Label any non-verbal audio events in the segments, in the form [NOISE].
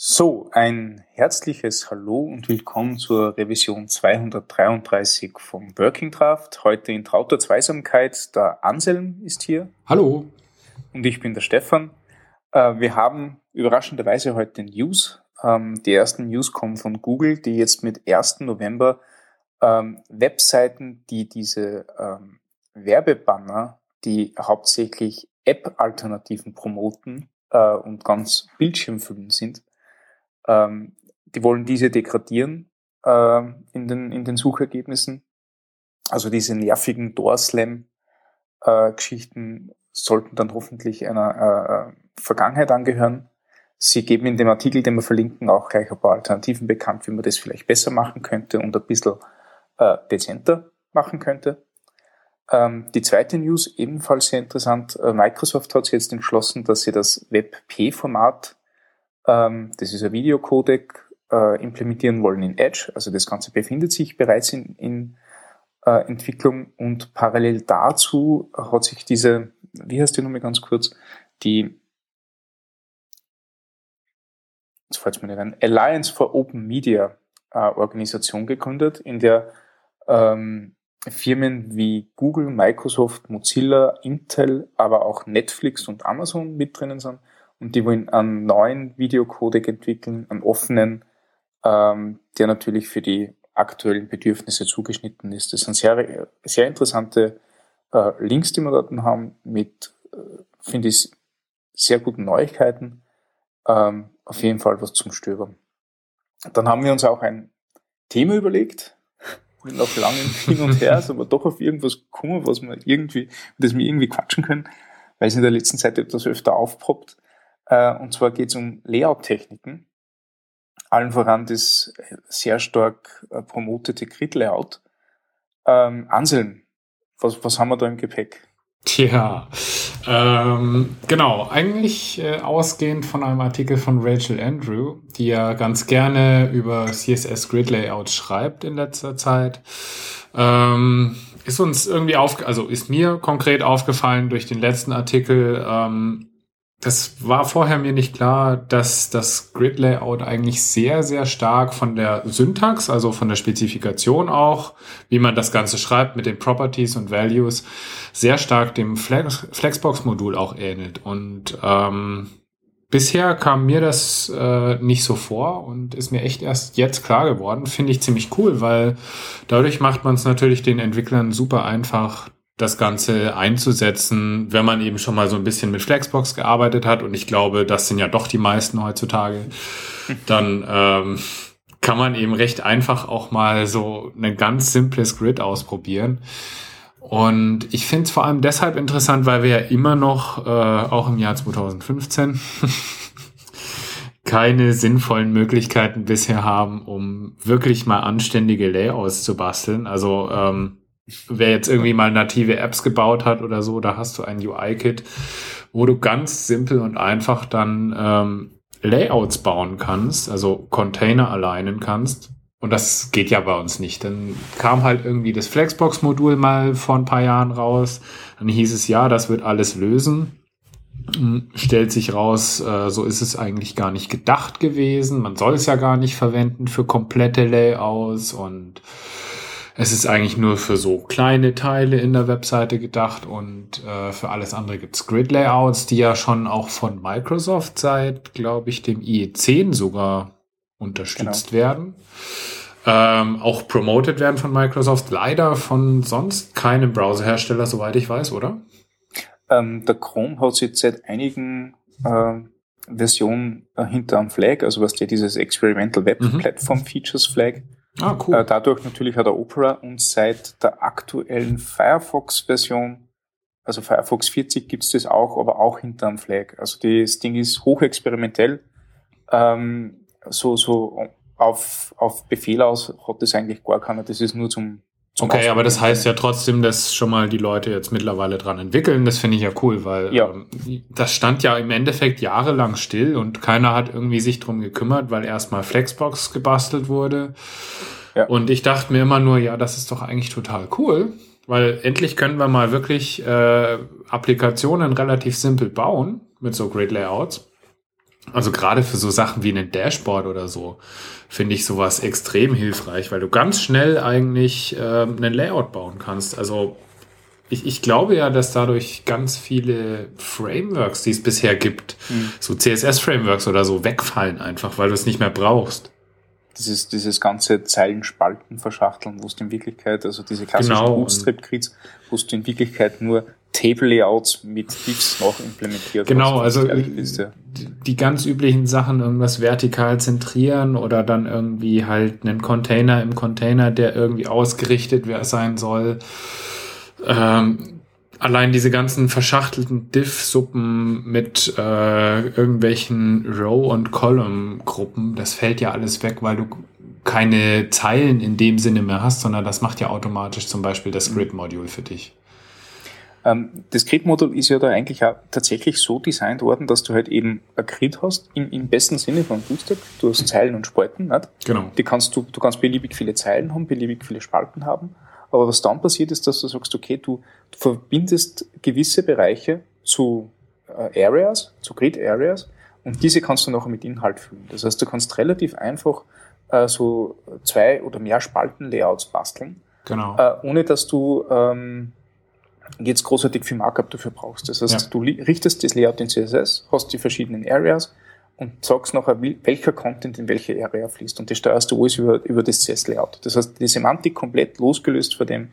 So, ein herzliches Hallo und willkommen zur Revision 233 vom Working Draft. Heute in trauter Zweisamkeit. Der Anselm ist hier. Hallo. Und ich bin der Stefan. Äh, wir haben überraschenderweise heute News. Ähm, die ersten News kommen von Google, die jetzt mit 1. November ähm, Webseiten, die diese ähm, Werbebanner, die hauptsächlich App-Alternativen promoten äh, und ganz bildschirmfüllend sind, ähm, die wollen diese degradieren äh, in, den, in den Suchergebnissen. Also diese nervigen Door-Slam-Geschichten äh, sollten dann hoffentlich einer äh, Vergangenheit angehören. Sie geben in dem Artikel, den wir verlinken, auch gleich ein paar Alternativen bekannt, wie man das vielleicht besser machen könnte und ein bisschen äh, dezenter machen könnte. Ähm, die zweite News, ebenfalls sehr interessant. Äh, Microsoft hat sich jetzt entschlossen, dass sie das WebP-Format ähm, das ist ein Videocodec, äh, implementieren wollen in Edge. Also das Ganze befindet sich bereits in, in äh, Entwicklung und parallel dazu hat sich diese, wie heißt die Nummer ganz kurz, die jetzt fällt mir nicht ein, Alliance for Open Media äh, Organisation gegründet, in der ähm, Firmen wie Google, Microsoft, Mozilla, Intel, aber auch Netflix und Amazon mit drinnen sind und die wollen einen neuen Videocodec entwickeln, einen offenen, ähm, der natürlich für die aktuellen Bedürfnisse zugeschnitten ist. Das sind sehr, sehr interessante äh, Links, die wir dort haben, mit, äh, finde ich, sehr guten Neuigkeiten. Ähm, auf jeden Fall was zum Stöbern. Dann haben wir uns auch ein Thema überlegt, [LAUGHS] nach langem Hin und Her, sind wir doch auf irgendwas gekommen, was wir irgendwie, das wir irgendwie quatschen können, weil es in der letzten Zeit etwas öfter aufpoppt. Äh, und zwar geht es um Layout-Techniken. Allen voran das sehr stark äh, promotete Grid-Layout. Ähm, Anselm, was, was haben wir da im Gepäck? Tja, ähm, genau, eigentlich äh, ausgehend von einem Artikel von Rachel Andrew, die ja ganz gerne über CSS Grid Layouts schreibt in letzter Zeit. Ähm, ist uns irgendwie auf, also ist mir konkret aufgefallen durch den letzten Artikel, ähm, das war vorher mir nicht klar, dass das Grid-Layout eigentlich sehr, sehr stark von der Syntax, also von der Spezifikation auch, wie man das Ganze schreibt mit den Properties und Values, sehr stark dem Flex Flexbox-Modul auch ähnelt. Und ähm, bisher kam mir das äh, nicht so vor und ist mir echt erst jetzt klar geworden. Finde ich ziemlich cool, weil dadurch macht man es natürlich den Entwicklern super einfach, das Ganze einzusetzen, wenn man eben schon mal so ein bisschen mit Flexbox gearbeitet hat. Und ich glaube, das sind ja doch die meisten heutzutage. Dann ähm, kann man eben recht einfach auch mal so ein ganz simples Grid ausprobieren. Und ich finde es vor allem deshalb interessant, weil wir ja immer noch, äh, auch im Jahr 2015, keine sinnvollen Möglichkeiten bisher haben, um wirklich mal anständige Layouts zu basteln. Also ähm, wer jetzt irgendwie mal native Apps gebaut hat oder so, da hast du ein UI-Kit, wo du ganz simpel und einfach dann ähm, Layouts bauen kannst, also Container alignen kannst. Und das geht ja bei uns nicht. Dann kam halt irgendwie das Flexbox-Modul mal vor ein paar Jahren raus. Dann hieß es, ja, das wird alles lösen. Hm, stellt sich raus, äh, so ist es eigentlich gar nicht gedacht gewesen. Man soll es ja gar nicht verwenden für komplette Layouts und es ist eigentlich nur für so kleine Teile in der Webseite gedacht und äh, für alles andere gibt's Grid-Layouts, die ja schon auch von Microsoft seit, glaube ich, dem IE10 sogar unterstützt genau. werden. Ähm, auch promoted werden von Microsoft, leider von sonst keinem Browserhersteller, soweit ich weiß, oder? Ähm, der Chrome hat sich seit einigen äh, Versionen hinter einem Flag, also was der dieses Experimental Web mhm. Platform Features Flag, Ah, cool. Äh, dadurch natürlich hat er Opera und seit der aktuellen Firefox-Version, also Firefox 40 gibt's das auch, aber auch hinterm Flag. Also das Ding ist hochexperimentell. Ähm, so, so auf, auf Befehl aus hat das eigentlich gar keiner. Das ist nur zum Okay, aber das heißt ja trotzdem, dass schon mal die Leute jetzt mittlerweile dran entwickeln. Das finde ich ja cool, weil ja. ähm, das stand ja im Endeffekt jahrelang still und keiner hat irgendwie sich drum gekümmert, weil erstmal Flexbox gebastelt wurde. Ja. Und ich dachte mir immer nur, ja, das ist doch eigentlich total cool, weil endlich können wir mal wirklich äh, Applikationen relativ simpel bauen mit so Great Layouts. Also gerade für so Sachen wie ein Dashboard oder so finde ich sowas extrem hilfreich, weil du ganz schnell eigentlich äh, einen Layout bauen kannst. Also ich, ich glaube ja, dass dadurch ganz viele Frameworks, die es bisher gibt, mhm. so CSS-Frameworks oder so, wegfallen einfach, weil du es nicht mehr brauchst. Dieses, dieses ganze Zeilenspalten verschachteln, wo es in Wirklichkeit, also diese klassischen genau. Bootstrap-Grids, wo du in Wirklichkeit nur Table-Layouts mit Diffs noch implementiert Genau, also die, die ganz üblichen Sachen, irgendwas vertikal zentrieren oder dann irgendwie halt einen Container im Container, der irgendwie ausgerichtet sein soll. Ähm, allein diese ganzen verschachtelten Diff-Suppen mit äh, irgendwelchen Row- und Column-Gruppen, das fällt ja alles weg, weil du keine Zeilen in dem Sinne mehr hast, sondern das macht ja automatisch zum Beispiel das Grid-Modul für dich. Ähm, das Grid-Modul ist ja da eigentlich auch tatsächlich so designt worden, dass du halt eben ein Grid hast, im, im besten Sinne von Bootstrap. Du hast Zeilen und Spalten, nicht? Genau. Die kannst du, du kannst beliebig viele Zeilen haben, beliebig viele Spalten haben. Aber was dann passiert ist, dass du sagst, okay, du, du verbindest gewisse Bereiche zu äh, Areas, zu Grid Areas, und diese kannst du nachher mit Inhalt füllen. Das heißt, du kannst relativ einfach äh, so zwei oder mehr Spalten-Layouts basteln, genau. äh, ohne dass du ähm, jetzt großartig viel Markup dafür brauchst. Das heißt, ja. du richtest das Layout in CSS, hast die verschiedenen Areas und sagst nachher, welcher Content in welche Area fließt. Und das steuerst du alles über, über das CSS-Layout. Das heißt, die Semantik komplett losgelöst von dem,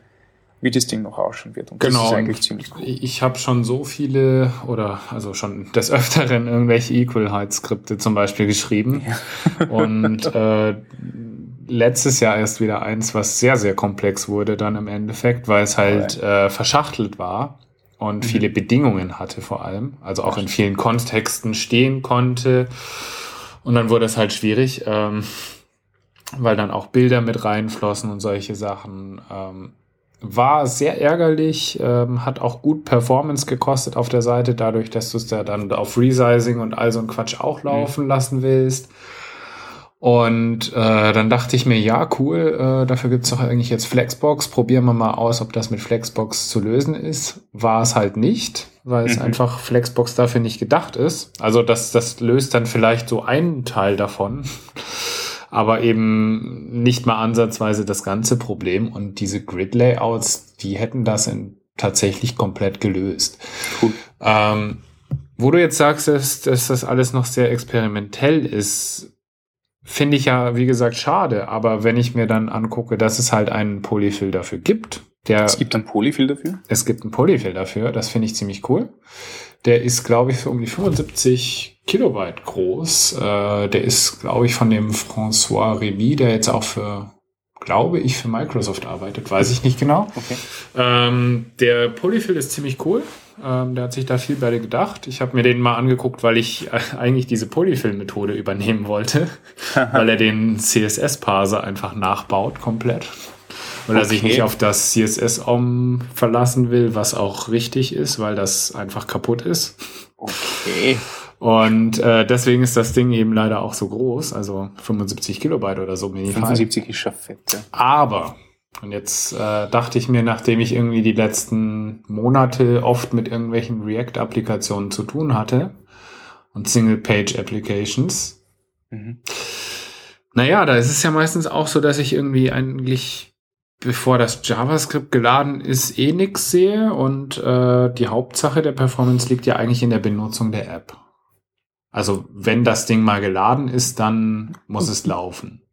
wie das Ding noch ausschauen wird. Und genau. das ist eigentlich ziemlich cool. Ich habe schon so viele oder also schon des Öfteren irgendwelche Equal-Height-Skripte zum Beispiel geschrieben. Ja. und [LAUGHS] äh, letztes Jahr erst wieder eins, was sehr, sehr komplex wurde dann im Endeffekt, weil es halt äh, verschachtelt war und mhm. viele Bedingungen hatte vor allem, also auch in vielen Kontexten stehen konnte. Und dann wurde es halt schwierig, ähm, weil dann auch Bilder mit reinflossen und solche Sachen. Ähm, war sehr ärgerlich, ähm, hat auch gut Performance gekostet auf der Seite, dadurch, dass du es da dann auf Resizing und all so ein Quatsch auch mhm. laufen mhm. lassen willst. Und äh, dann dachte ich mir, ja, cool, äh, dafür gibt's doch eigentlich jetzt Flexbox. Probieren wir mal aus, ob das mit Flexbox zu lösen ist. War es halt nicht, weil es mhm. einfach Flexbox dafür nicht gedacht ist. Also das, das löst dann vielleicht so einen Teil davon, aber eben nicht mal ansatzweise das ganze Problem. Und diese Grid-Layouts, die hätten das in, tatsächlich komplett gelöst. Cool. Ähm, wo du jetzt sagst, dass, dass das alles noch sehr experimentell ist, Finde ich ja, wie gesagt, schade. Aber wenn ich mir dann angucke, dass es halt einen Polyfill dafür gibt, der. Es gibt einen Polyfill dafür? Es gibt einen Polyfill dafür. Das finde ich ziemlich cool. Der ist, glaube ich, so um die 75 Kilobyte groß. Äh, der ist, glaube ich, von dem François Remy, der jetzt auch für, glaube ich, für Microsoft arbeitet. Weiß ich nicht genau. Okay. Ähm, der Polyfill ist ziemlich cool. Ähm, der hat sich da viel bei gedacht. Ich habe mir den mal angeguckt, weil ich äh, eigentlich diese Polyfill-Methode übernehmen wollte, [LAUGHS] weil er den CSS-Parser einfach nachbaut komplett. Weil okay. er sich nicht auf das CSS-OM verlassen will, was auch richtig ist, weil das einfach kaputt ist. Okay. Und äh, deswegen ist das Ding eben leider auch so groß, also 75 Kilobyte oder so minimal. 75 ist schon fett, ja. Aber und jetzt äh, dachte ich mir, nachdem ich irgendwie die letzten Monate oft mit irgendwelchen React-Applikationen zu tun hatte und Single-Page-Applications, mhm. naja, da ist es ja meistens auch so, dass ich irgendwie eigentlich, bevor das JavaScript geladen ist, eh nix sehe und äh, die Hauptsache der Performance liegt ja eigentlich in der Benutzung der App. Also wenn das Ding mal geladen ist, dann muss es [LAUGHS] laufen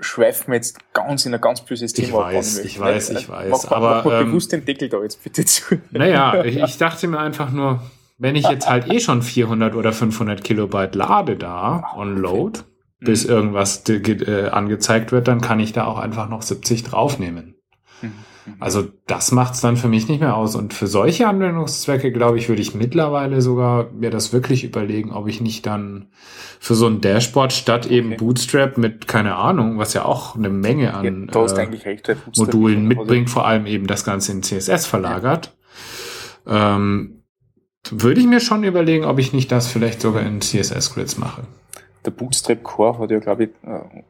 schweifen wir jetzt ganz in ein ganz böses Thema. Ich weiß, ich weiß, ich weiß. Mach, aber mach mal ähm, bewusst den Deckel da jetzt bitte zu. Naja, ich, ich dachte mir einfach nur, wenn ich jetzt halt eh schon 400 oder 500 Kilobyte lade da on Load, bis mhm. irgendwas äh, angezeigt wird, dann kann ich da auch einfach noch 70 draufnehmen. Mhm. Also das macht's dann für mich nicht mehr aus. Und für solche Anwendungszwecke, glaube ich, würde ich mittlerweile sogar mir das wirklich überlegen, ob ich nicht dann für so ein Dashboard statt eben okay. Bootstrap mit, keine Ahnung, was ja auch eine Menge an ja, äh, recht, Modulen mitbringt, vor allem eben das Ganze in CSS verlagert. Ja. Ähm, würde ich mir schon überlegen, ob ich nicht das vielleicht sogar in CSS-Grids mache. Der Bootstrap Core hat ja, glaube ich,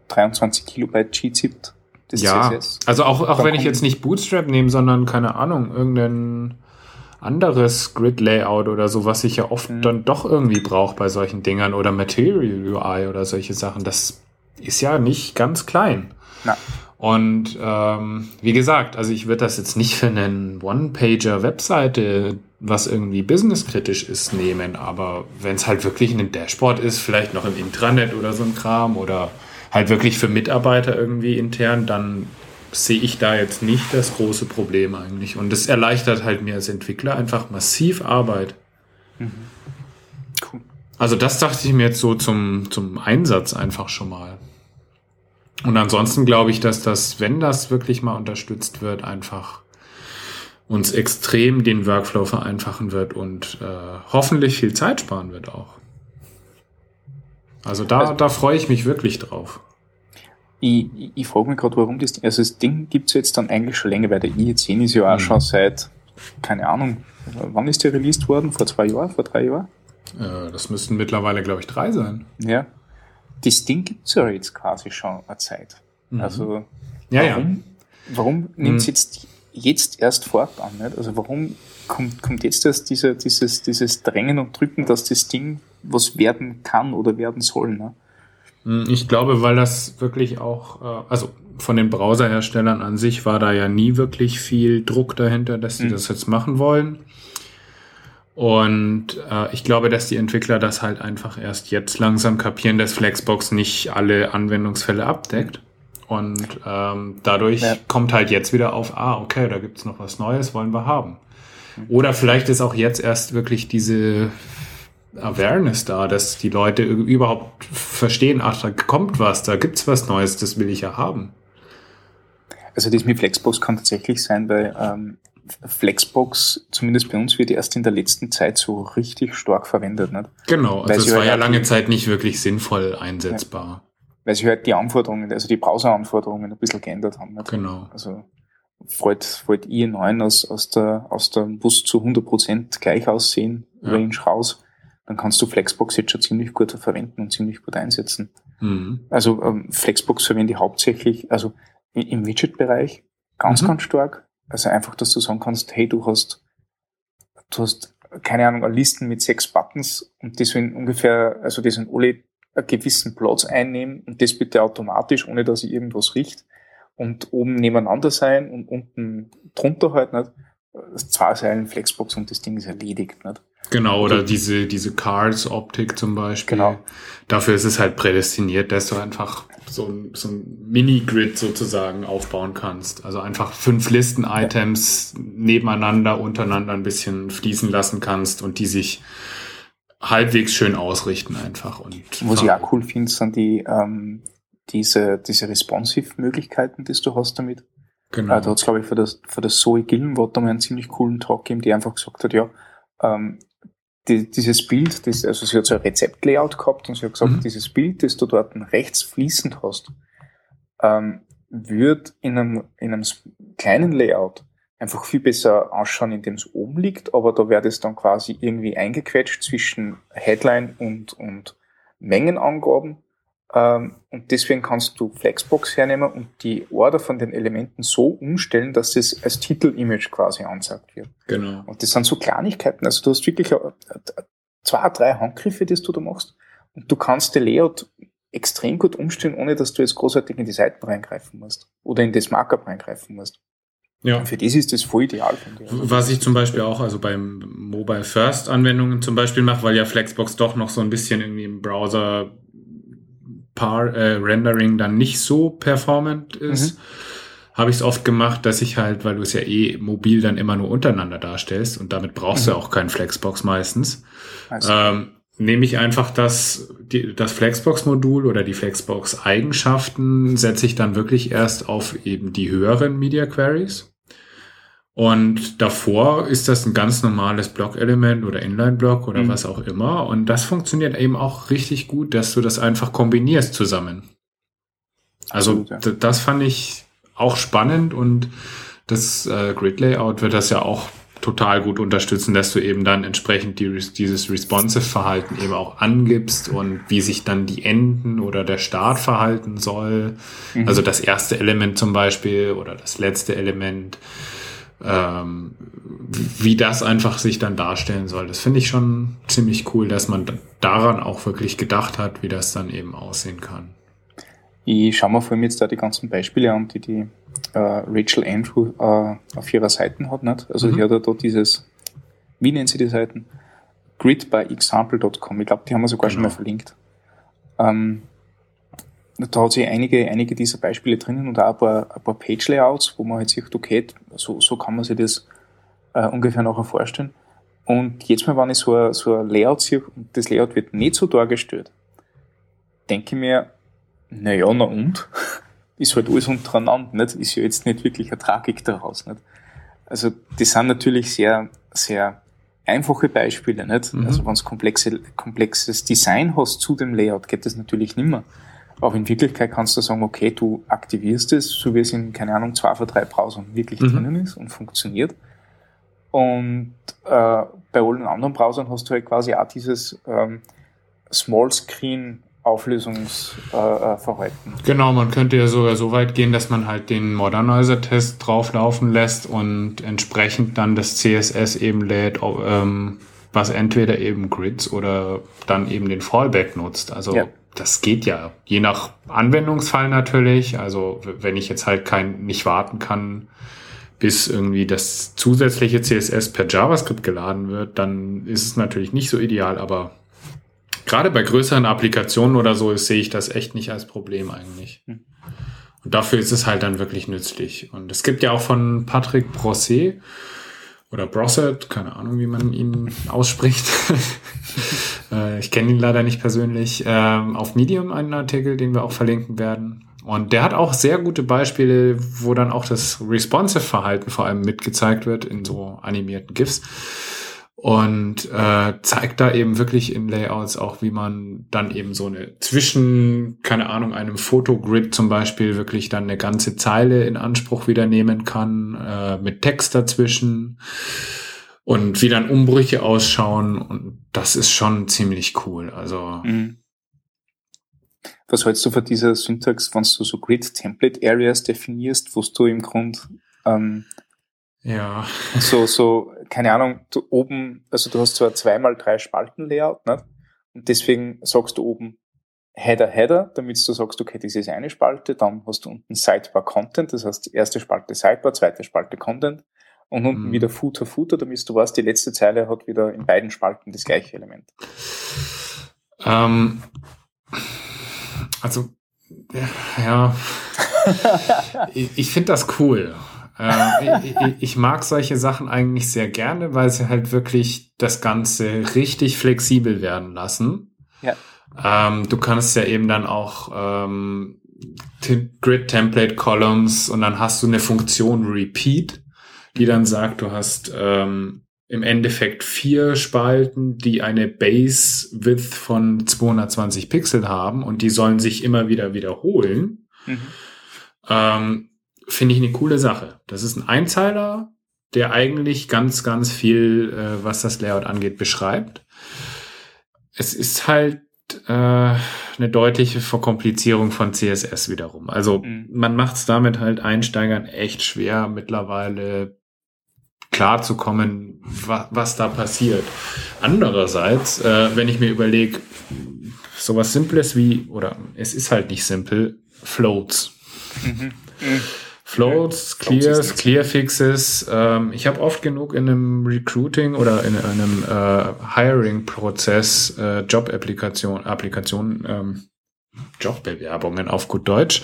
23 äh, Kilobyte G-Zip ja, CSS. also auch, auch wenn ich jetzt nicht Bootstrap nehme, sondern keine Ahnung, irgendeinen anderes Grid-Layout oder so, was ich ja oft mhm. dann doch irgendwie brauche bei solchen Dingern oder Material UI oder solche Sachen. Das ist ja nicht ganz klein. Na. Und ähm, wie gesagt, also ich würde das jetzt nicht für einen One-Pager-Webseite, was irgendwie businesskritisch ist, nehmen. Aber wenn es halt wirklich ein Dashboard ist, vielleicht noch im Intranet oder so ein Kram oder halt wirklich für Mitarbeiter irgendwie intern, dann sehe ich da jetzt nicht das große Problem eigentlich. Und es erleichtert halt mir als Entwickler einfach massiv Arbeit. Mhm. Cool. Also das dachte ich mir jetzt so zum, zum Einsatz einfach schon mal. Und ansonsten glaube ich, dass das, wenn das wirklich mal unterstützt wird, einfach uns extrem den Workflow vereinfachen wird und äh, hoffentlich viel Zeit sparen wird auch. Also da, also, da freue ich mich wirklich drauf. Ich, ich, ich frage mich gerade, warum das, also das Ding gibt's jetzt dann eigentlich schon länger, weil der IE10 ist ja auch mhm. schon seit, keine Ahnung, wann ist der released worden? Vor zwei Jahren, vor drei Jahren? Äh, das müssten mittlerweile, glaube ich, drei sein. Ja das Ding gibt es ja jetzt quasi schon eine Zeit. Mhm. Also ja, warum, ja. warum nimmt es mhm. jetzt, jetzt erst Fahrt an? Nicht? Also warum kommt, kommt jetzt erst diese, dieses, dieses Drängen und Drücken, dass das Ding was werden kann oder werden soll? Ne? Mhm, ich glaube, weil das wirklich auch, äh, also von den Browserherstellern an sich war da ja nie wirklich viel Druck dahinter, dass sie mhm. das jetzt machen wollen. Und äh, ich glaube, dass die Entwickler das halt einfach erst jetzt langsam kapieren, dass Flexbox nicht alle Anwendungsfälle abdeckt. Und ähm, dadurch ja. kommt halt jetzt wieder auf, ah, okay, da gibt's noch was Neues, wollen wir haben. Oder vielleicht ist auch jetzt erst wirklich diese Awareness da, dass die Leute überhaupt verstehen, ach, da kommt was, da gibt's was Neues, das will ich ja haben. Also das mit Flexbox kann tatsächlich sein, weil ähm, Flexbox, zumindest bei uns, wird erst in der letzten Zeit so richtig stark verwendet. Nicht? Genau, also es war ja halt lange Zeit nicht wirklich sinnvoll einsetzbar. Ja, weil sich halt die Anforderungen, also die Browser-Anforderungen ein bisschen geändert haben. Nicht? Genau. Also fällt, fällt IE9 aus, aus der, aus der Bus zu 100% gleich aussehen, ja. Range raus, dann kannst du Flexbox jetzt schon ziemlich gut verwenden und ziemlich gut einsetzen. Mhm. Also ähm, Flexbox verwende ich hauptsächlich, also im Widget-Bereich ganz, mhm. ganz stark. Also einfach, dass du sagen kannst, hey, du hast, du hast, keine Ahnung, eine Listen mit sechs Buttons und die sollen ungefähr, also die sollen alle einen gewissen Platz einnehmen und das bitte automatisch, ohne dass ich irgendwas riecht und oben nebeneinander sein und unten drunter halt nicht. Zwei Seilen Flexbox und das Ding ist erledigt, nicht? Genau, oder diese, diese Cards-Optik zum Beispiel. Genau. Dafür ist es halt prädestiniert, dass du einfach so ein, so ein Mini-Grid sozusagen aufbauen kannst. Also einfach fünf Listen-Items ja. nebeneinander, untereinander ein bisschen fließen lassen kannst und die sich halbwegs schön ausrichten einfach. Und Was ich auch cool finde, sind die, ähm, diese, diese Responsive-Möglichkeiten, die du hast damit. Genau. Äh, da hat es, glaube ich, für das, für das Zoe Gillenwatt mal einen ziemlich coolen Talk gegeben, die einfach gesagt hat, ja, ähm, die, dieses Bild, das, also sie hat so ein Rezeptlayout gehabt und sie hat gesagt, mhm. dieses Bild, das du dort rechts fließend hast, ähm, wird in einem, in einem kleinen Layout einfach viel besser ausschauen, indem es oben liegt, aber da wird es dann quasi irgendwie eingequetscht zwischen Headline und, und Mengenangaben und deswegen kannst du Flexbox hernehmen und die Order von den Elementen so umstellen, dass es als Titelimage quasi anzeigt wird. Genau. Und das sind so Kleinigkeiten. Also du hast wirklich zwei, drei Handgriffe, die du da machst. Und du kannst den Layout extrem gut umstellen, ohne dass du jetzt großartig in die Seiten reingreifen musst. Oder in das Markup reingreifen musst. Ja. Und für das ist das voll ideal. Finde ich. Was ich zum Beispiel auch, also beim Mobile First Anwendungen zum Beispiel mache, weil ja Flexbox doch noch so ein bisschen irgendwie im Browser Par äh, Rendering dann nicht so performant ist, mhm. habe ich es oft gemacht, dass ich halt, weil du es ja eh mobil dann immer nur untereinander darstellst und damit brauchst mhm. du auch keinen Flexbox meistens, also. ähm, nehme ich einfach das, die, das Flexbox-Modul oder die Flexbox-Eigenschaften setze ich dann wirklich erst auf eben die höheren Media Queries und davor ist das ein ganz normales Block-Element oder Inline-Block oder mhm. was auch immer. Und das funktioniert eben auch richtig gut, dass du das einfach kombinierst zusammen. Also Absolut, ja. das fand ich auch spannend und das äh, Grid-Layout wird das ja auch total gut unterstützen, dass du eben dann entsprechend die, dieses Responsive-Verhalten eben auch angibst und wie sich dann die Enden oder der Start verhalten soll. Mhm. Also das erste Element zum Beispiel oder das letzte Element ähm, wie das einfach sich dann darstellen soll. Das finde ich schon ziemlich cool, dass man daran auch wirklich gedacht hat, wie das dann eben aussehen kann. Ich schaue mir vor allem jetzt da die ganzen Beispiele an, die die äh, Rachel Andrew äh, auf ihrer Seite hat. Nicht? Also mhm. die hat ja da dieses, wie nennen sie die Seiten? gridbyexample.com. Ich glaube, die haben wir sogar genau. schon mal verlinkt. Ähm, da hat sie einige, einige dieser Beispiele drinnen und auch ein paar, ein paar Page-Layouts, wo man halt sieht, okay, so, so kann man sich das äh, ungefähr nachher vorstellen. Und jetzt mal, wenn ich so ein, so ein Layout sehe und das Layout wird nicht so dargestellt, denke ich mir, naja, na und? [LAUGHS] Ist halt alles untereinander, nicht? Ist ja jetzt nicht wirklich eine Tragik daraus, nicht? Also, das sind natürlich sehr, sehr einfache Beispiele, nicht? Mhm. Also, wenn du komplexe, komplexes Design hast zu dem Layout, geht das natürlich nimmer. Aber in Wirklichkeit kannst du sagen, okay, du aktivierst es, so wie es in, keine Ahnung, zwei von drei Browsern wirklich mhm. drinnen ist und funktioniert. Und äh, bei allen anderen Browsern hast du halt quasi auch dieses ähm, Small Screen Auflösungsverhalten. Äh, genau, man könnte ja sogar so weit gehen, dass man halt den Modernizer-Test drauflaufen lässt und entsprechend dann das CSS eben lädt, ähm, was entweder eben Grids oder dann eben den Fallback nutzt. Also ja. Das geht ja, je nach Anwendungsfall natürlich. Also wenn ich jetzt halt kein nicht warten kann, bis irgendwie das zusätzliche CSS per JavaScript geladen wird, dann ist es natürlich nicht so ideal, aber gerade bei größeren Applikationen oder so sehe ich das echt nicht als Problem eigentlich. Hm. Und dafür ist es halt dann wirklich nützlich. Und es gibt ja auch von Patrick Brosset oder Brosset, keine Ahnung, wie man ihn ausspricht. [LAUGHS] Äh, ich kenne ihn leider nicht persönlich. Ähm, auf Medium einen Artikel, den wir auch verlinken werden. Und der hat auch sehr gute Beispiele, wo dann auch das Responsive-Verhalten vor allem mitgezeigt wird in so animierten GIFs und äh, zeigt da eben wirklich in Layouts auch, wie man dann eben so eine zwischen, keine Ahnung, einem Fotogrid zum Beispiel wirklich dann eine ganze Zeile in Anspruch wieder nehmen kann, äh, mit Text dazwischen und wie dann Umbrüche ausschauen und das ist schon ziemlich cool. Also mhm. Was hältst du von dieser Syntax, wenn du so Grid Template Areas definierst, wo du im Grund ähm, ja. So, so, keine Ahnung, du oben, also du hast zwar zweimal drei Spalten Layout, ne? Und deswegen sagst du oben Header, Header, damit du sagst, okay, das ist eine Spalte, dann hast du unten Sidebar Content, das heißt erste Spalte Sidebar, zweite Spalte Content und unten mhm. wieder Footer, Footer, damit du weißt, die letzte Zeile hat wieder in beiden Spalten das gleiche Element. Ähm, also, ja, [LAUGHS] ich, ich finde das cool. Äh, ich, ich, mag solche Sachen eigentlich sehr gerne, weil sie halt wirklich das Ganze richtig flexibel werden lassen. Ja. Ähm, du kannst ja eben dann auch ähm, Grid Template Columns und dann hast du eine Funktion Repeat, die dann sagt, du hast ähm, im Endeffekt vier Spalten, die eine Base Width von 220 Pixel haben und die sollen sich immer wieder wiederholen. Mhm. Ähm, finde ich eine coole Sache. Das ist ein Einzeiler, der eigentlich ganz, ganz viel, äh, was das Layout angeht, beschreibt. Es ist halt äh, eine deutliche Verkomplizierung von CSS wiederum. Also mhm. man macht es damit halt Einsteigern echt schwer, mittlerweile klar zu kommen, wa was da passiert. Andererseits, äh, wenn ich mir überlege, sowas Simples wie, oder es ist halt nicht simpel, Floats. Mhm. Mhm. Floats, Clears, Clearfixes. Ähm, ich habe oft genug in einem Recruiting oder in einem äh, Hiring-Prozess äh, Job-Applikationen, Applikationen, ähm, Jobbewerbungen auf gut Deutsch,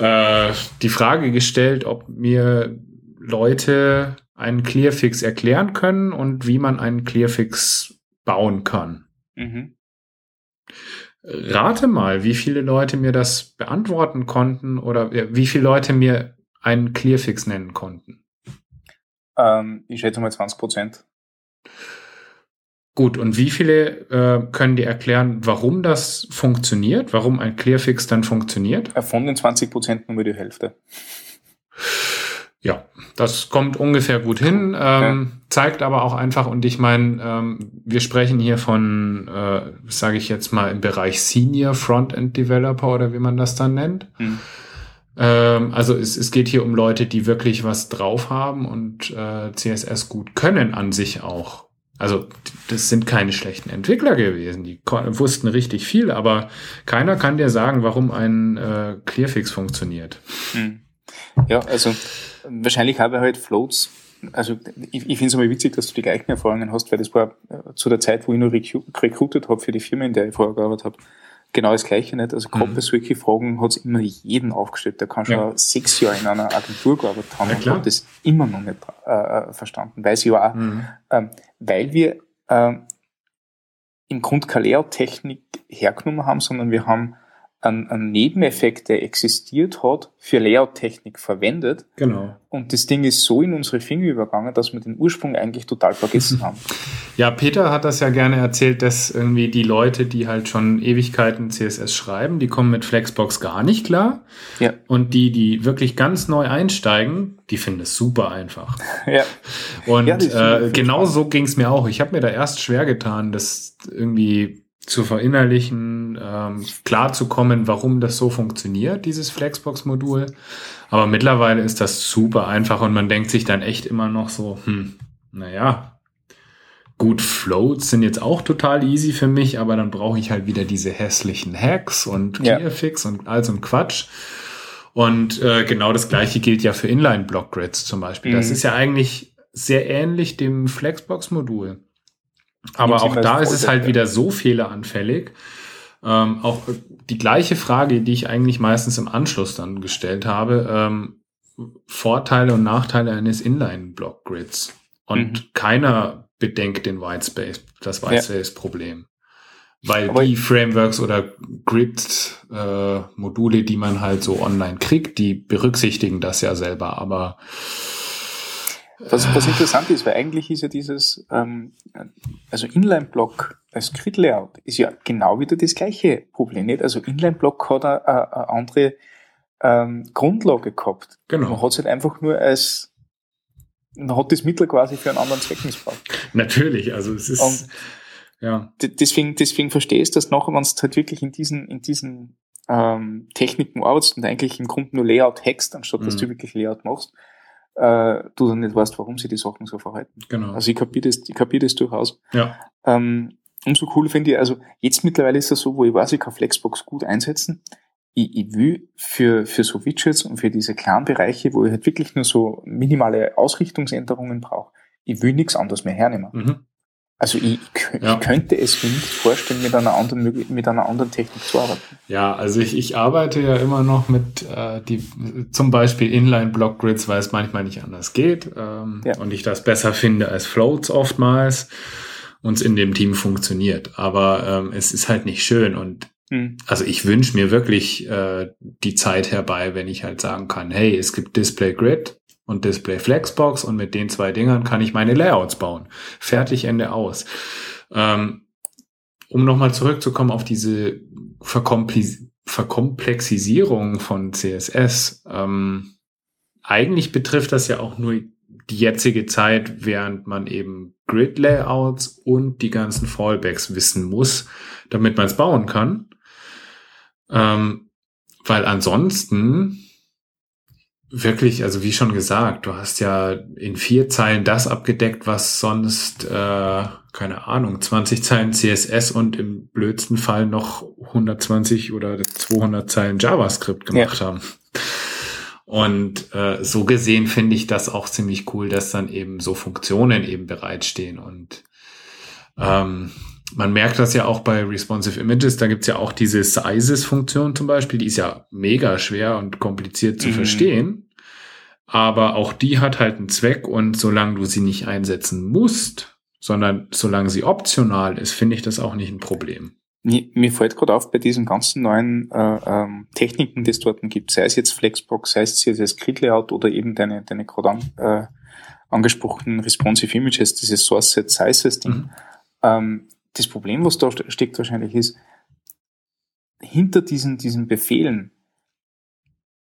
äh, die Frage gestellt, ob mir Leute einen Clearfix erklären können und wie man einen Clearfix bauen kann. Mhm. Rate mal, wie viele Leute mir das beantworten konnten oder wie viele Leute mir einen Clearfix nennen konnten? Ähm, ich schätze mal 20 Prozent. Gut, und wie viele äh, können dir erklären, warum das funktioniert, warum ein Clearfix dann funktioniert? Äh, von den 20 Prozent nur die Hälfte. Ja, das kommt ungefähr gut hin, ähm, ja. zeigt aber auch einfach, und ich meine, ähm, wir sprechen hier von, äh, sage ich jetzt mal, im Bereich Senior Frontend Developer oder wie man das dann nennt. Hm Ähm, also es, es geht hier um Leute, die wirklich was drauf haben und äh, CSS gut können an sich auch. Also das sind keine schlechten Entwickler gewesen, die wussten richtig viel, aber keiner kann dir sagen, warum ein äh, Clearfix funktioniert. Hm. Ja, also wahrscheinlich habe ich halt Floats also ich, ich finde es immer witzig, dass du die gleichen Erfahrungen hast, weil das war äh, zu der Zeit, wo ich noch recruited habe für die Firma, in der ich vorher gearbeitet habe, genau das Gleiche nicht. Also gerade mhm. bei solchen Fragen hat es immer jeden aufgestellt. Der kann schon ja. sechs Jahre in einer Agentur gearbeitet haben ja, und hat das immer noch nicht äh, äh verstanden. Weil sie auch, mhm. ähm, weil wir äh, im Grund keine Layout-Technik hergenommen haben, sondern wir haben einen, einen Nebeneffekt, der existiert hat, für Layout-Technik verwendet. Genau. Und das Ding ist so in unsere Finger übergangen, dass wir den Ursprung eigentlich total vergessen [LAUGHS] haben. Ja, Peter hat das ja gerne erzählt, dass irgendwie die Leute, die halt schon Ewigkeiten CSS schreiben, die kommen mit Flexbox gar nicht klar. Ja. Und die, die wirklich ganz neu einsteigen, die finden es super einfach. [LAUGHS] Ja. Und ja, äh, genau so ging es mir auch. Ich habe mir da erst schwer getan, das irgendwie zu verinnerlichen, ähm, klar zu kommen, warum das so funktioniert, dieses Flexbox-Modul. Aber mittlerweile ist das super einfach und man denkt sich dann echt immer noch so, hm, naja, gut, Floats sind jetzt auch total easy für mich, aber dann brauche ich halt wieder diese hässlichen Hacks und Clearfix ja. und all so ein Quatsch. Und äh, genau das gleiche gilt ja für Inline-Block-Grids zum Beispiel. Mhm. Das ist ja eigentlich sehr ähnlich dem Flexbox-Modul. Aber auch da ist es halt wieder so fehleranfällig. Ähm, auch die gleiche Frage, die ich eigentlich meistens im Anschluss dann gestellt habe, ähm, Vorteile und Nachteile eines Inline-Block-Grids. Und mhm. keiner bedenkt den Whitespace, das Whitespace-Problem. Ja. Weil Aber die Frameworks oder Grid-Module, äh, die man halt so online kriegt, die berücksichtigen das ja selber. Aber was, was interessant ist, weil eigentlich ist ja dieses, ähm, also Inline-Block als Grid-Layout ist ja genau wieder das gleiche Problem, nicht? Also Inline-Block hat eine, eine andere ähm, Grundlage gehabt. Genau. Man hat es halt einfach nur als, man hat das Mittel quasi für einen anderen Zweck missbraucht. Natürlich, also es ist, Und ja. Deswegen, deswegen verstehst du das nachher, wenn du halt wirklich in diesen, in diesen ähm, Techniken arbeitest und eigentlich im Grunde nur Layout hackst, anstatt mhm. dass du wirklich Layout machst, äh, du dann nicht weißt, warum sie die Sachen so verhalten. Genau. Also ich kapiere das, ich kapiere das durchaus. Ja. Ähm, umso cool finde ich, also jetzt mittlerweile ist das so, wo ich weiß, ich kann Flexbox gut einsetzen. Ich, ich will für, für so Widgets und für diese kleinen Bereiche, wo ich halt wirklich nur so minimale Ausrichtungsänderungen brauche, ich will nichts anderes mehr hernehmen. Mhm. Also ich, ich ja. könnte es mir nicht vorstellen, mit einer anderen mit einer anderen Technik zu arbeiten. Ja, also ich, ich arbeite ja immer noch mit äh, die zum Beispiel Inline Block Grids, weil es manchmal nicht anders geht ähm, ja. und ich das besser finde als Floats oftmals und es in dem Team funktioniert. Aber ähm, es ist halt nicht schön und hm. also ich wünsche mir wirklich äh, die Zeit herbei, wenn ich halt sagen kann, hey, es gibt Display Grid, und Display Flexbox und mit den zwei Dingern kann ich meine Layouts bauen. Fertig, Ende aus. Ähm, um nochmal zurückzukommen auf diese Verkomplexisierung von CSS. Ähm, eigentlich betrifft das ja auch nur die jetzige Zeit, während man eben Grid-Layouts und die ganzen Fallbacks wissen muss, damit man es bauen kann. Ähm, weil ansonsten wirklich, also wie schon gesagt, du hast ja in vier Zeilen das abgedeckt, was sonst, äh, keine Ahnung, 20 Zeilen CSS und im blödsten Fall noch 120 oder 200 Zeilen JavaScript gemacht ja. haben. Und äh, so gesehen finde ich das auch ziemlich cool, dass dann eben so Funktionen eben bereitstehen. Und ähm, man merkt das ja auch bei Responsive Images, da gibt's ja auch diese Sizes-Funktion zum Beispiel, die ist ja mega schwer und kompliziert zu mhm. verstehen. Aber auch die hat halt einen Zweck und solange du sie nicht einsetzen musst, sondern solange sie optional ist, finde ich das auch nicht ein Problem. Mir, mir fällt gerade auf, bei diesen ganzen neuen äh, ähm, Techniken, die es dort gibt, sei es jetzt Flexbox, sei es CSS Grid Layout oder eben deine, deine gerade an, äh, angesprochenen Responsive Images, dieses Source Set Sizes Ding, mhm. ähm, das Problem, was da steckt wahrscheinlich ist, hinter diesen, diesen Befehlen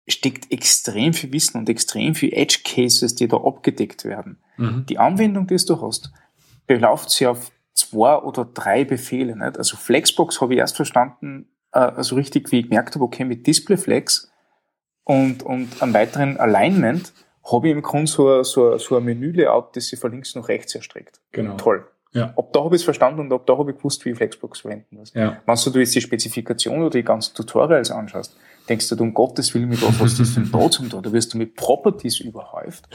steckt extrem viel Wissen und extrem viel Edge Cases, die da abgedeckt werden. Mhm. Die Anwendung, die du hast, belauft sich auf zwei oder drei Befehle. Nicht? Also Flexbox habe ich erst verstanden, äh, also richtig, wie ich gemerkt habe, okay, mit Displayflex und, und am weiteren Alignment habe ich im Grunde so, so, so ein Menü-Layout, das sich von links nach rechts erstreckt. Genau. Toll. Ja. Ab da habe ich es verstanden und ab da habe ich gewusst, wie ich Flexbox verwenden muss. Ja. Wenn du jetzt die Spezifikation oder die ganzen Tutorials anschaust, denkst du, um Gottes Willen, mit was hast du das denn da zum da? Da wirst du mit Properties überhäuft,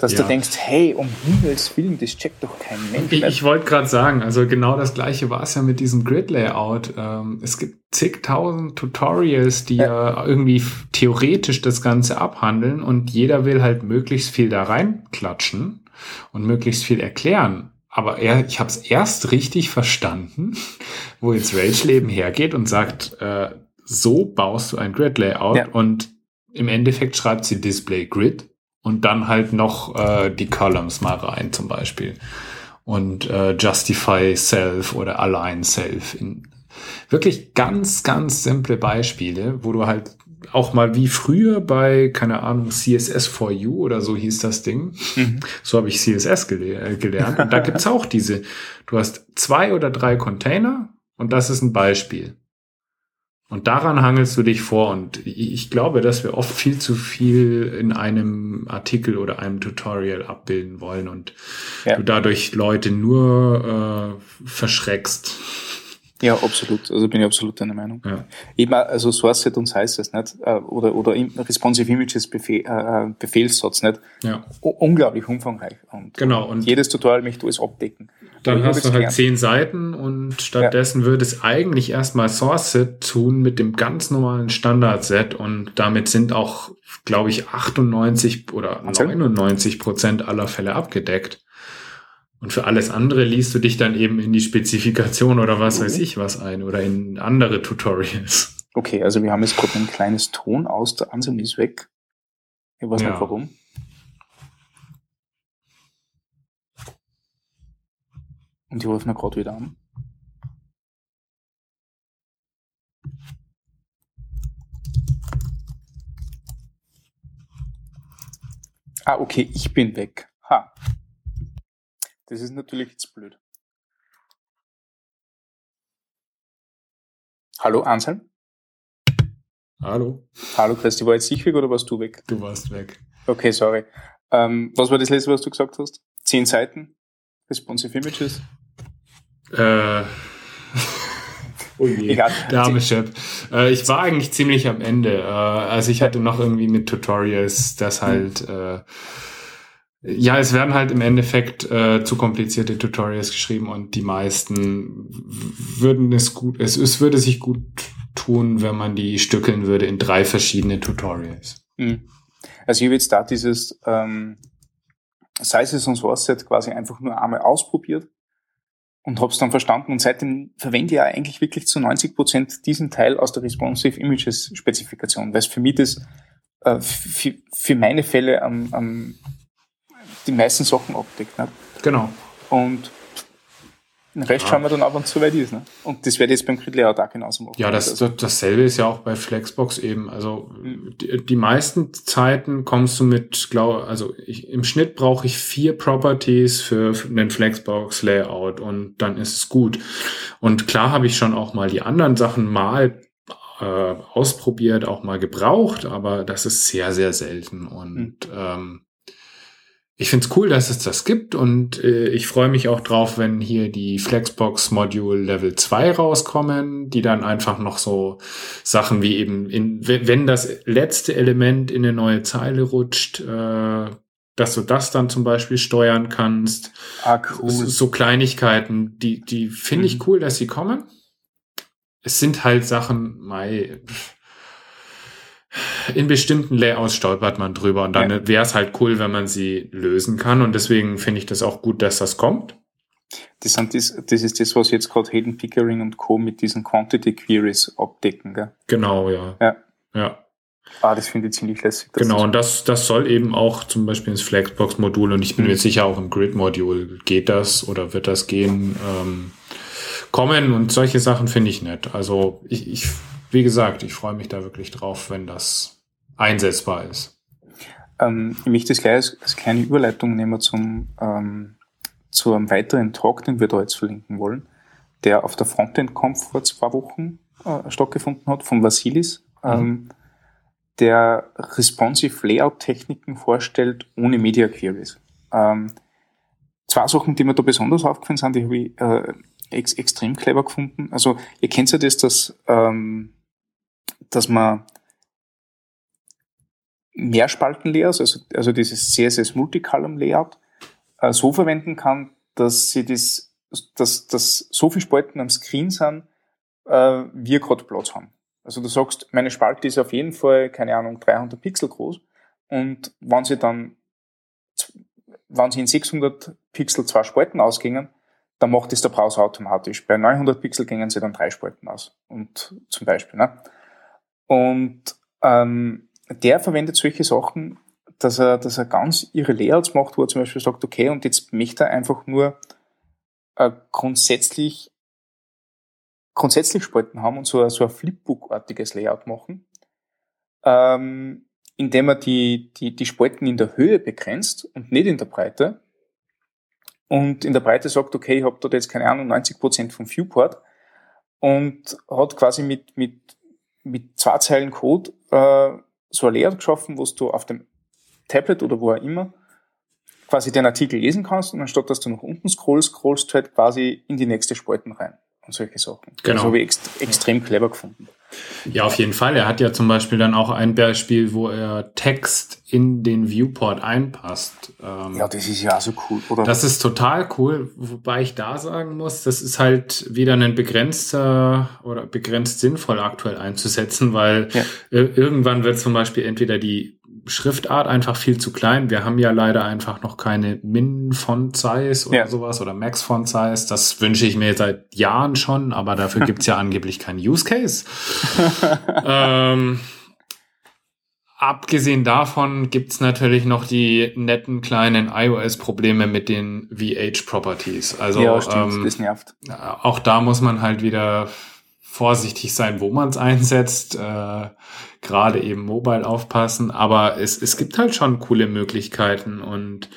dass Ja. du denkst, hey, um Himmels Willen, das checkt doch kein Mensch. Ich, ich wollte gerade sagen, also genau das gleiche war es ja mit diesem Grid-Layout. Ähm, es gibt zigtausend Tutorials, die ja. irgendwie theoretisch das Ganze abhandeln und jeder will halt möglichst viel da reinklatschen und möglichst viel erklären. Aber er, ich habe es erst richtig verstanden, [LAUGHS] wo jetzt Rage Leben hergeht und sagt, äh, so baust du ein Grid-Layout Ja. und im Endeffekt schreibt sie Display Grid und dann halt noch äh, die Columns mal rein zum Beispiel und äh, Justify Self oder Align Self. In wirklich ganz, ganz simple Beispiele, wo du halt auch mal wie früher bei, keine Ahnung, CSS for You oder so hieß das Ding. Mhm. So habe ich CSS gele äh, gelernt. Und da gibt's [LAUGHS] auch diese, du hast zwei oder drei Container und das ist ein Beispiel. Und daran hangelst du dich vor. Und ich ich glaube, dass wir oft viel zu viel in einem Artikel oder einem Tutorial abbilden wollen und Ja. du dadurch Leute nur äh, verschreckst. Ja, absolut. Also bin ich absolut deiner Meinung. Ja. Eben, also Source uns heißt es nicht, äh, oder, oder Responsive Images Befehl, äh, Befehlssatz nicht. Ja, unglaublich umfangreich. Und genau. Und jedes Tutorial möchte alles abdecken. Dann hast du halt gelernt. zehn Seiten und stattdessen würde es eigentlich erstmal Source-Set tun mit dem ganz normalen Standard-Set und damit sind auch, glaube ich, 98 oder Wahnsinn. 99 Prozent aller Fälle abgedeckt. Und für alles andere liest du dich dann eben in die Spezifikation oder was weiß ich was ein oder in andere Tutorials. Okay, also wir haben jetzt gerade ein kleines Ton aus, der Anselm ist weg. Ich weiß Ja. nicht warum. Und ich rufe ihn gerade wieder an. Ah, okay, ich bin weg. Ha. Das ist natürlich jetzt blöd. Hallo, Anselm? Hallo, Hallo, Christi, war jetzt ich weg oder warst du weg? du warst weg. Okay, sorry. Ähm, was war das letzte, was du gesagt hast? Zehn Seiten? Responsive Images? Äh, oh je. Egal. Der arme Chef. Äh, ich war eigentlich ziemlich am Ende. Äh, also ich hatte noch irgendwie mit Tutorials, das halt, äh, ja, es werden halt im Endeffekt äh, zu komplizierte Tutorials geschrieben und die meisten würden es gut, es, es würde sich gut tun, wenn man die stückeln würde in drei verschiedene Tutorials. Hm. Also ich habe jetzt da dieses ähm, Sizes und Source Set quasi einfach nur einmal ausprobiert und habe es dann verstanden und seitdem verwende ich ja eigentlich wirklich zu 90 Prozent diesen Teil aus der Responsive Images Spezifikation, weil es für mich das äh, für, für meine Fälle am, am die meisten Sachen abdeckt. Ne? Genau. Und den Rest Ja. schauen wir dann ab und zu, weit ist. Ne? Und das werde ich jetzt beim Grid Layout auch genauso machen. Ja, das, Also, das, dasselbe ist ja auch bei Flexbox eben. Also Mhm. die, die meisten Zeiten kommst du mit, glaube also ich, im Schnitt brauche ich vier Properties für, für einen Flexbox Layout und dann ist es gut. Und klar habe ich schon auch mal die anderen Sachen mal äh, ausprobiert, auch mal gebraucht, aber das ist sehr, sehr selten. Und ähm, ich finde es cool, dass es das gibt und äh, ich freue mich auch drauf, wenn hier die Flexbox Module Level 2 rauskommen, die dann einfach noch so Sachen wie eben, in, wenn das letzte Element in eine neue Zeile rutscht, äh, dass du das dann zum Beispiel steuern kannst. ah, cool. So so Kleinigkeiten, die, die finde ich Mhm. cool, dass sie kommen. Es sind halt Sachen, mei, in bestimmten Layouts stolpert man drüber und dann Ja. wäre es halt cool, wenn man sie lösen kann und deswegen finde ich das auch gut, dass das kommt. Das, sind das, das ist das, was jetzt gerade Hayden Pickering und Co. mit diesen Quantity Queries abdecken. Gell? Genau, ja. Ja. Ja, Ah, das finde ich ziemlich lässig. genau. Und das, das soll eben auch zum Beispiel ins Flexbox-Modul und ich bin Mhm. mir sicher auch im Grid-Modul geht das oder wird das gehen, ähm, kommen und solche Sachen finde ich nett. Also ich, ich, wie gesagt, ich freue mich da wirklich drauf, wenn das einsetzbar ist. Ähm, ich möchte das gleich als, kleine Überleitung nehmen zum, ähm, zu einem weiteren Talk, den wir da jetzt verlinken wollen, der auf der Frontend-Conf vor zwei Wochen äh, stattgefunden hat, von Vasilis. Ähm, der responsive Layout-Techniken vorstellt ohne Media Queries. Ähm, zwei Sachen, die mir da besonders aufgefallen sind, die habe ich äh, ex extrem clever gefunden. Also ihr kennt ja das, dass, ähm, dass man Mehrspalten-Layouts, also, also dieses CSS Multicolumn-Layout, äh, so verwenden kann, dass sie das, dass, dass so viele Spalten am Screen sind, äh, wir gerade Platz haben. Also du sagst, meine Spalte ist auf jeden Fall, keine Ahnung, 300 Pixel groß und wenn sie dann, wenn sie in 600 Pixel zwei Spalten ausgingen, dann macht es der Browser automatisch. Bei 900 Pixel gingen sie dann drei Spalten aus. Und zum Beispiel, ne? Und ähm, der verwendet solche Sachen, dass er, dass er ganz ihre Layouts macht, wo er zum Beispiel sagt, okay, und jetzt möchte er einfach nur äh, grundsätzlich grundsätzlich Spalten haben und so, so ein Flipbook-artiges Layout machen, ähm, indem er die, die, die Spalten in der Höhe begrenzt und nicht in der Breite. Und in der Breite sagt, okay, ich habe dort jetzt keine Ahnung, 90% vom Viewport und hat quasi mit, mit, mit zwei Zeilen Code äh, so ein Layout geschaffen, wo du auf dem Tablet oder wo auch immer quasi den Artikel lesen kannst und anstatt dass du nach unten scrollst, scrollst du halt quasi in die nächste Spalten rein und solche Sachen. Genau. Das habe ich ext extrem clever gefunden. Ja, auf jeden Fall. Er hat ja zum Beispiel dann auch ein Beispiel, wo er Text in den Viewport einpasst. Ähm, ja, das ist ja so cool, oder? Das ist total cool, wobei ich da sagen muss, das ist halt wieder ein begrenzter oder begrenzt sinnvoll aktuell einzusetzen, weil ja. irgendwann wird zum Beispiel entweder die Schriftart einfach viel zu klein. Wir haben ja leider einfach noch keine Min-Font-Size oder ja. sowas oder Max-Font-Size. Das wünsche ich mir seit Jahren schon, aber dafür gibt's ja [LAUGHS] angeblich keinen Use Case. [LAUGHS] ähm, abgesehen davon gibt's natürlich noch die netten kleinen iOS-Probleme mit den VH-Properties. Also ja, stimmt, ähm, das nervt. Auch da muss man halt wieder vorsichtig sein, wo man es einsetzt. Äh, gerade eben mobile aufpassen, aber es, es gibt halt schon coole Möglichkeiten und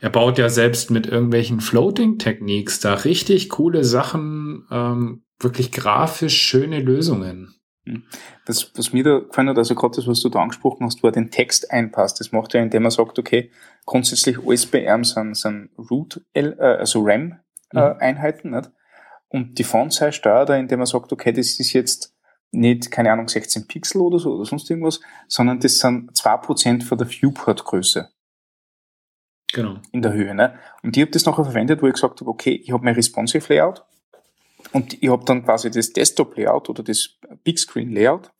er baut ja selbst mit irgendwelchen Floating-Techniques da richtig coole Sachen, ähm, wirklich grafisch schöne Lösungen. Hm. Das, was mir da gefallen hat, also gerade das, was du da angesprochen hast, wo er den Text einpasst, das macht er, indem er sagt, okay, grundsätzlich ihm sind, sind Root, äh, also RAM-Einheiten, äh, mhm. nicht? Und die Font-Size steuert er, indem er sagt, okay, das ist jetzt nicht, keine Ahnung, 16 Pixel oder so oder sonst irgendwas, sondern das sind 2% von der Viewport-Größe. Genau. In der Höhe. Ne? Und ich habe das nachher verwendet, wo ich gesagt habe, okay, ich habe mein Responsive Layout und ich habe dann quasi das Desktop-Layout oder das Big Screen-Layout.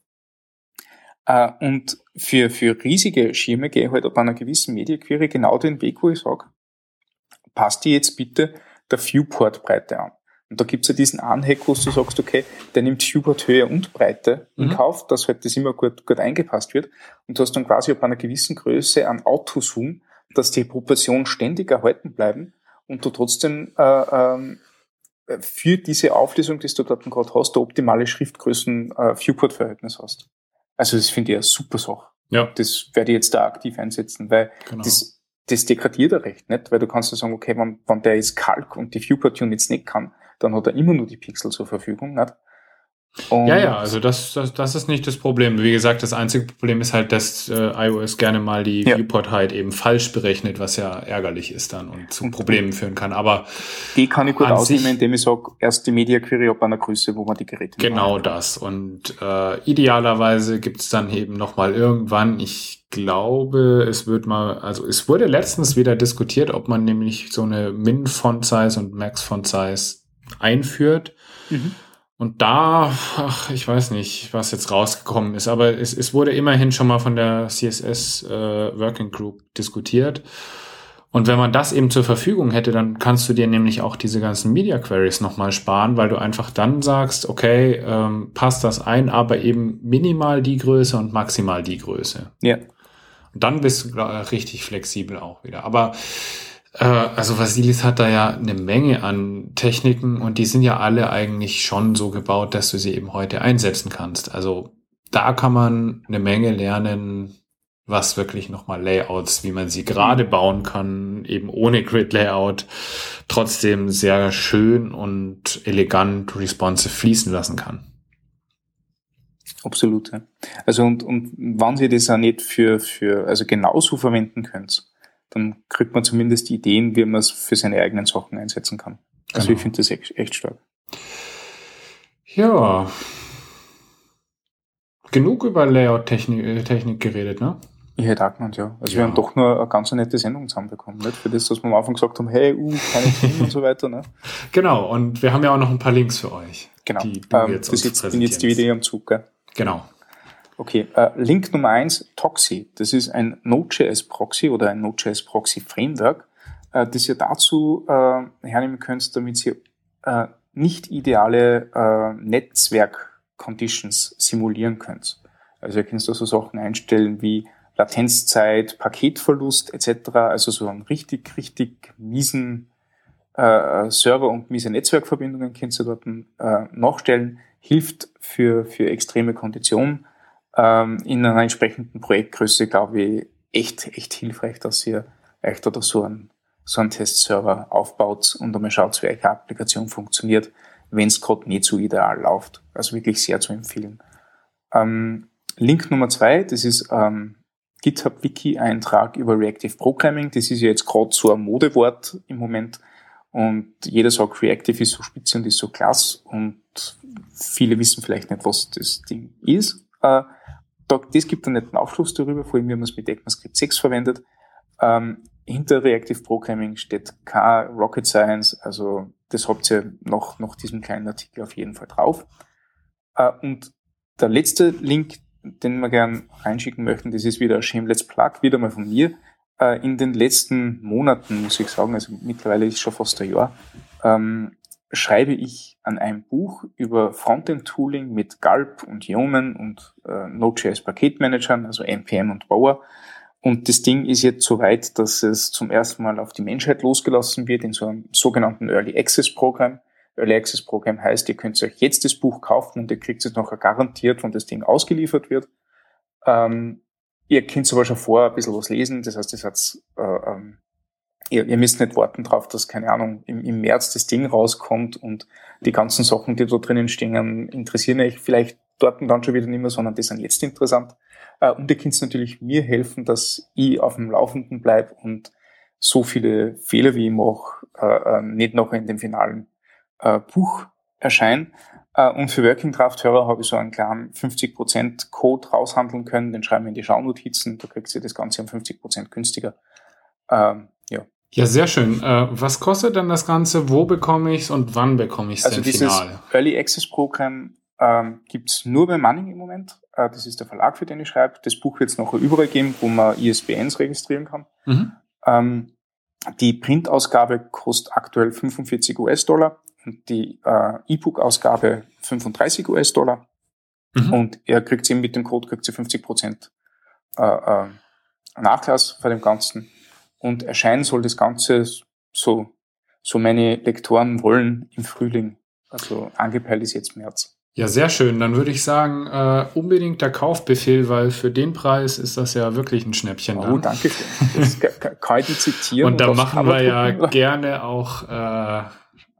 Äh, und für, für riesige Schirme gehe ich halt ab einer gewissen Media-Query genau den Weg, wo ich sage, passt die jetzt bitte der Viewport-Breite an. Und da gibt's ja diesen Anhack, wo du sagst, okay, der nimmt Hubert Höhe und Breite in mhm. Kauf, dass halt das immer gut, gut eingepasst wird. Und du hast dann quasi ab einer gewissen Größe an Autozoom, dass die Proportionen ständig erhalten bleiben und du trotzdem äh, ähm, für diese Auflösung, die du dort gerade hast, der optimale Schriftgrößen äh, Viewport-Verhältnis hast. Also das finde ich eine super Sache. Ja. Das werde ich jetzt da aktiv einsetzen, weil genau. das, das degradiert er recht nicht, weil du kannst ja sagen, okay, wenn, wenn der jetzt Kalk und die Viewport-Units nicht kann, dann hat er immer nur die Pixel zur Verfügung. Nicht? Und ja, ja, also das, das, das ist nicht das Problem. Wie gesagt, das einzige Problem ist halt, dass äh, iOS gerne mal die ja. Viewport halt eben falsch berechnet, was ja ärgerlich ist dann und zu Problemen führen kann. Aber die kann ich gut ausnehmen, indem ich sage, erst die Media Query ab einer Größe, wo man die Geräte Genau das. Und äh, idealerweise gibt's dann eben nochmal irgendwann, ich glaube, es wird mal, also es wurde letztens wieder diskutiert, ob man nämlich so eine Min-Font-Size und Max-Font-Size einführt. Mhm. Und da, ach, ich weiß nicht, was jetzt rausgekommen ist, aber es, es wurde immerhin schon mal von der CSS äh, Working Group diskutiert. Und wenn man das eben zur Verfügung hätte, dann kannst du dir nämlich auch diese ganzen Media Queries nochmal sparen, weil du einfach dann sagst, okay, ähm, passt das ein, aber eben minimal die Größe und maximal die Größe. Ja. Und dann bist du richtig flexibel auch wieder. Aber äh, also Vasilis hat da ja eine Menge an Techniken und die sind ja alle eigentlich schon so gebaut, dass du sie eben heute einsetzen kannst. Also da kann man eine Menge lernen, was wirklich nochmal Layouts, wie man sie gerade bauen kann, eben ohne Grid-Layout, trotzdem sehr schön und elegant responsive fließen lassen kann. Absolut. Ja. Also und, und wenn Sie das auch nicht für, für also genauso verwenden könnt, dann kriegt man zumindest Ideen, wie man es für seine eigenen Sachen einsetzen kann. Also genau. ich finde das echt, echt stark. Ja. Genug über Layout-Technik äh, Technik geredet, ne? Ich hätte auch gemeint, ja. Also ja. wir haben doch nur eine ganz nette Sendung zusammenbekommen, nicht? Für das, was wir am Anfang gesagt haben, hey, uh, keine [LAUGHS] Themen und so weiter, ne? Genau, und wir haben ja auch noch ein paar Links für euch. Genau. Die du ähm, jetzt das jetzt, bin jetzt die wieder am Zug, gell? Genau. Okay, äh, Link Nummer eins, Toxi. Das ist ein Node.js Proxy oder ein Node.js Proxy Framework, äh, das ihr dazu äh, hernehmen könnt, damit ihr äh, nicht ideale äh, Netzwerk-Conditions simulieren könnt. Also ihr könnt da so Sachen einstellen wie Latenzzeit, Paketverlust etc. Also so einen richtig, richtig miesen äh, Server und miese Netzwerkverbindungen könnt ihr dort nachstellen. Hilft für, für extreme Konditionen. Ähm, in einer entsprechenden Projektgröße, glaube ich, echt, echt hilfreich, dass ihr euch da so einen, so einen Testserver aufbaut und einmal schaut, wie eure Applikation funktioniert, wenn es gerade nicht so ideal läuft. Also wirklich sehr zu empfehlen. Ähm, Link Nummer zwei, das ist ähm, GitHub-Wiki-Eintrag über Reactive Programming. Das ist ja jetzt gerade so ein Modewort im Moment. Und jeder sagt, Reactive ist so spitze und ist so klasse. Und viele wissen vielleicht nicht, was das Ding ist. Äh, das gibt einen netten Aufschluss darüber, vor allem, wie man es mit ECMAScript 6 verwendet. Ähm, hinter Reactive Programming steht kein Rocket Science, also das habt ihr noch, noch diesem kleinen Artikel auf jeden Fall drauf. Äh, und der letzte Link, den wir gern reinschicken möchten, das ist wieder Shameless Plug, wieder mal von mir. Äh, in den letzten Monaten, muss ich sagen, also mittlerweile ist schon fast ein Jahr, ähm, schreibe ich an einem Buch über Frontend-Tooling mit Gulp und Yeoman und äh, Node.js Paketmanagern, also NPM und Bower. Und das Ding ist jetzt so weit, dass es zum ersten Mal auf die Menschheit losgelassen wird in so einem sogenannten Early Access Programm. Early Access Programm heißt, ihr könnt euch jetzt das Buch kaufen und ihr kriegt es nachher garantiert, wenn das Ding ausgeliefert wird. Ähm, ihr könnt aber schon vorher ein bisschen was lesen, das heißt, das hat, äh, ähm, ihr, ihr müsst nicht warten drauf, dass, keine Ahnung, im, im März das Ding rauskommt und die ganzen Sachen, die da drinnen stehen, interessieren euch vielleicht dort und dann schon wieder nicht mehr, sondern die sind jetzt interessant. Äh, und ihr könnt natürlich mir helfen, dass ich auf dem Laufenden bleibe und so viele Fehler, wie ich mache, äh, äh nicht noch in dem finalen Buch erscheinen. Und für Working Draft Hörer habe ich so einen kleinen 50% Code raushandeln können, den schreiben wir in die Schaunotizen, da kriegt ihr das Ganze um 50% günstiger. Ähm, ja. Sehr schön. Äh, was kostet denn das Ganze? Wo bekomme ich es und wann bekomme ich es also denn dieses final? Early Access Programm ähm, gibt nur bei Manning im Moment. Äh, das ist der Verlag, für den ich schreibe. Das Buch wird es noch überall geben, wo man ISBNs registrieren kann. Mhm. Ähm, die Printausgabe kostet aktuell 45 US-Dollar und die äh, E-Book-Ausgabe 35 US-Dollar. Mhm. Und er kriegt eben mit dem Code kriegt sie 50 Prozent äh, äh, Nachlass vor dem Ganzen. Und erscheinen soll das Ganze so, so meine Lektoren wollen im Frühling. Also angepeilt ist jetzt März. Ja, sehr schön. Dann würde ich sagen, äh, unbedingt der Kaufbefehl, weil für den Preis ist das ja wirklich ein Schnäppchen. Oh, danke schön. Das [LAUGHS] kann ich zitieren. und da machen wir ja gerne auch äh,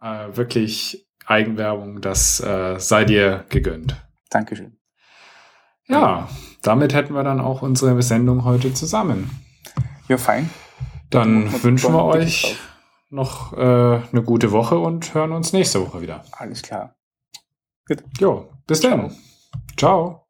äh, wirklich Eigenwerbung. Das äh, sei dir gegönnt. Dankeschön. Ja, damit hätten wir dann auch unsere Sendung heute zusammen. Ja, fein. Dann, wünschen wir euch noch äh, eine gute Woche und hören uns nächste Woche wieder. Alles klar. Gut. Jo, bis dann. Ciao.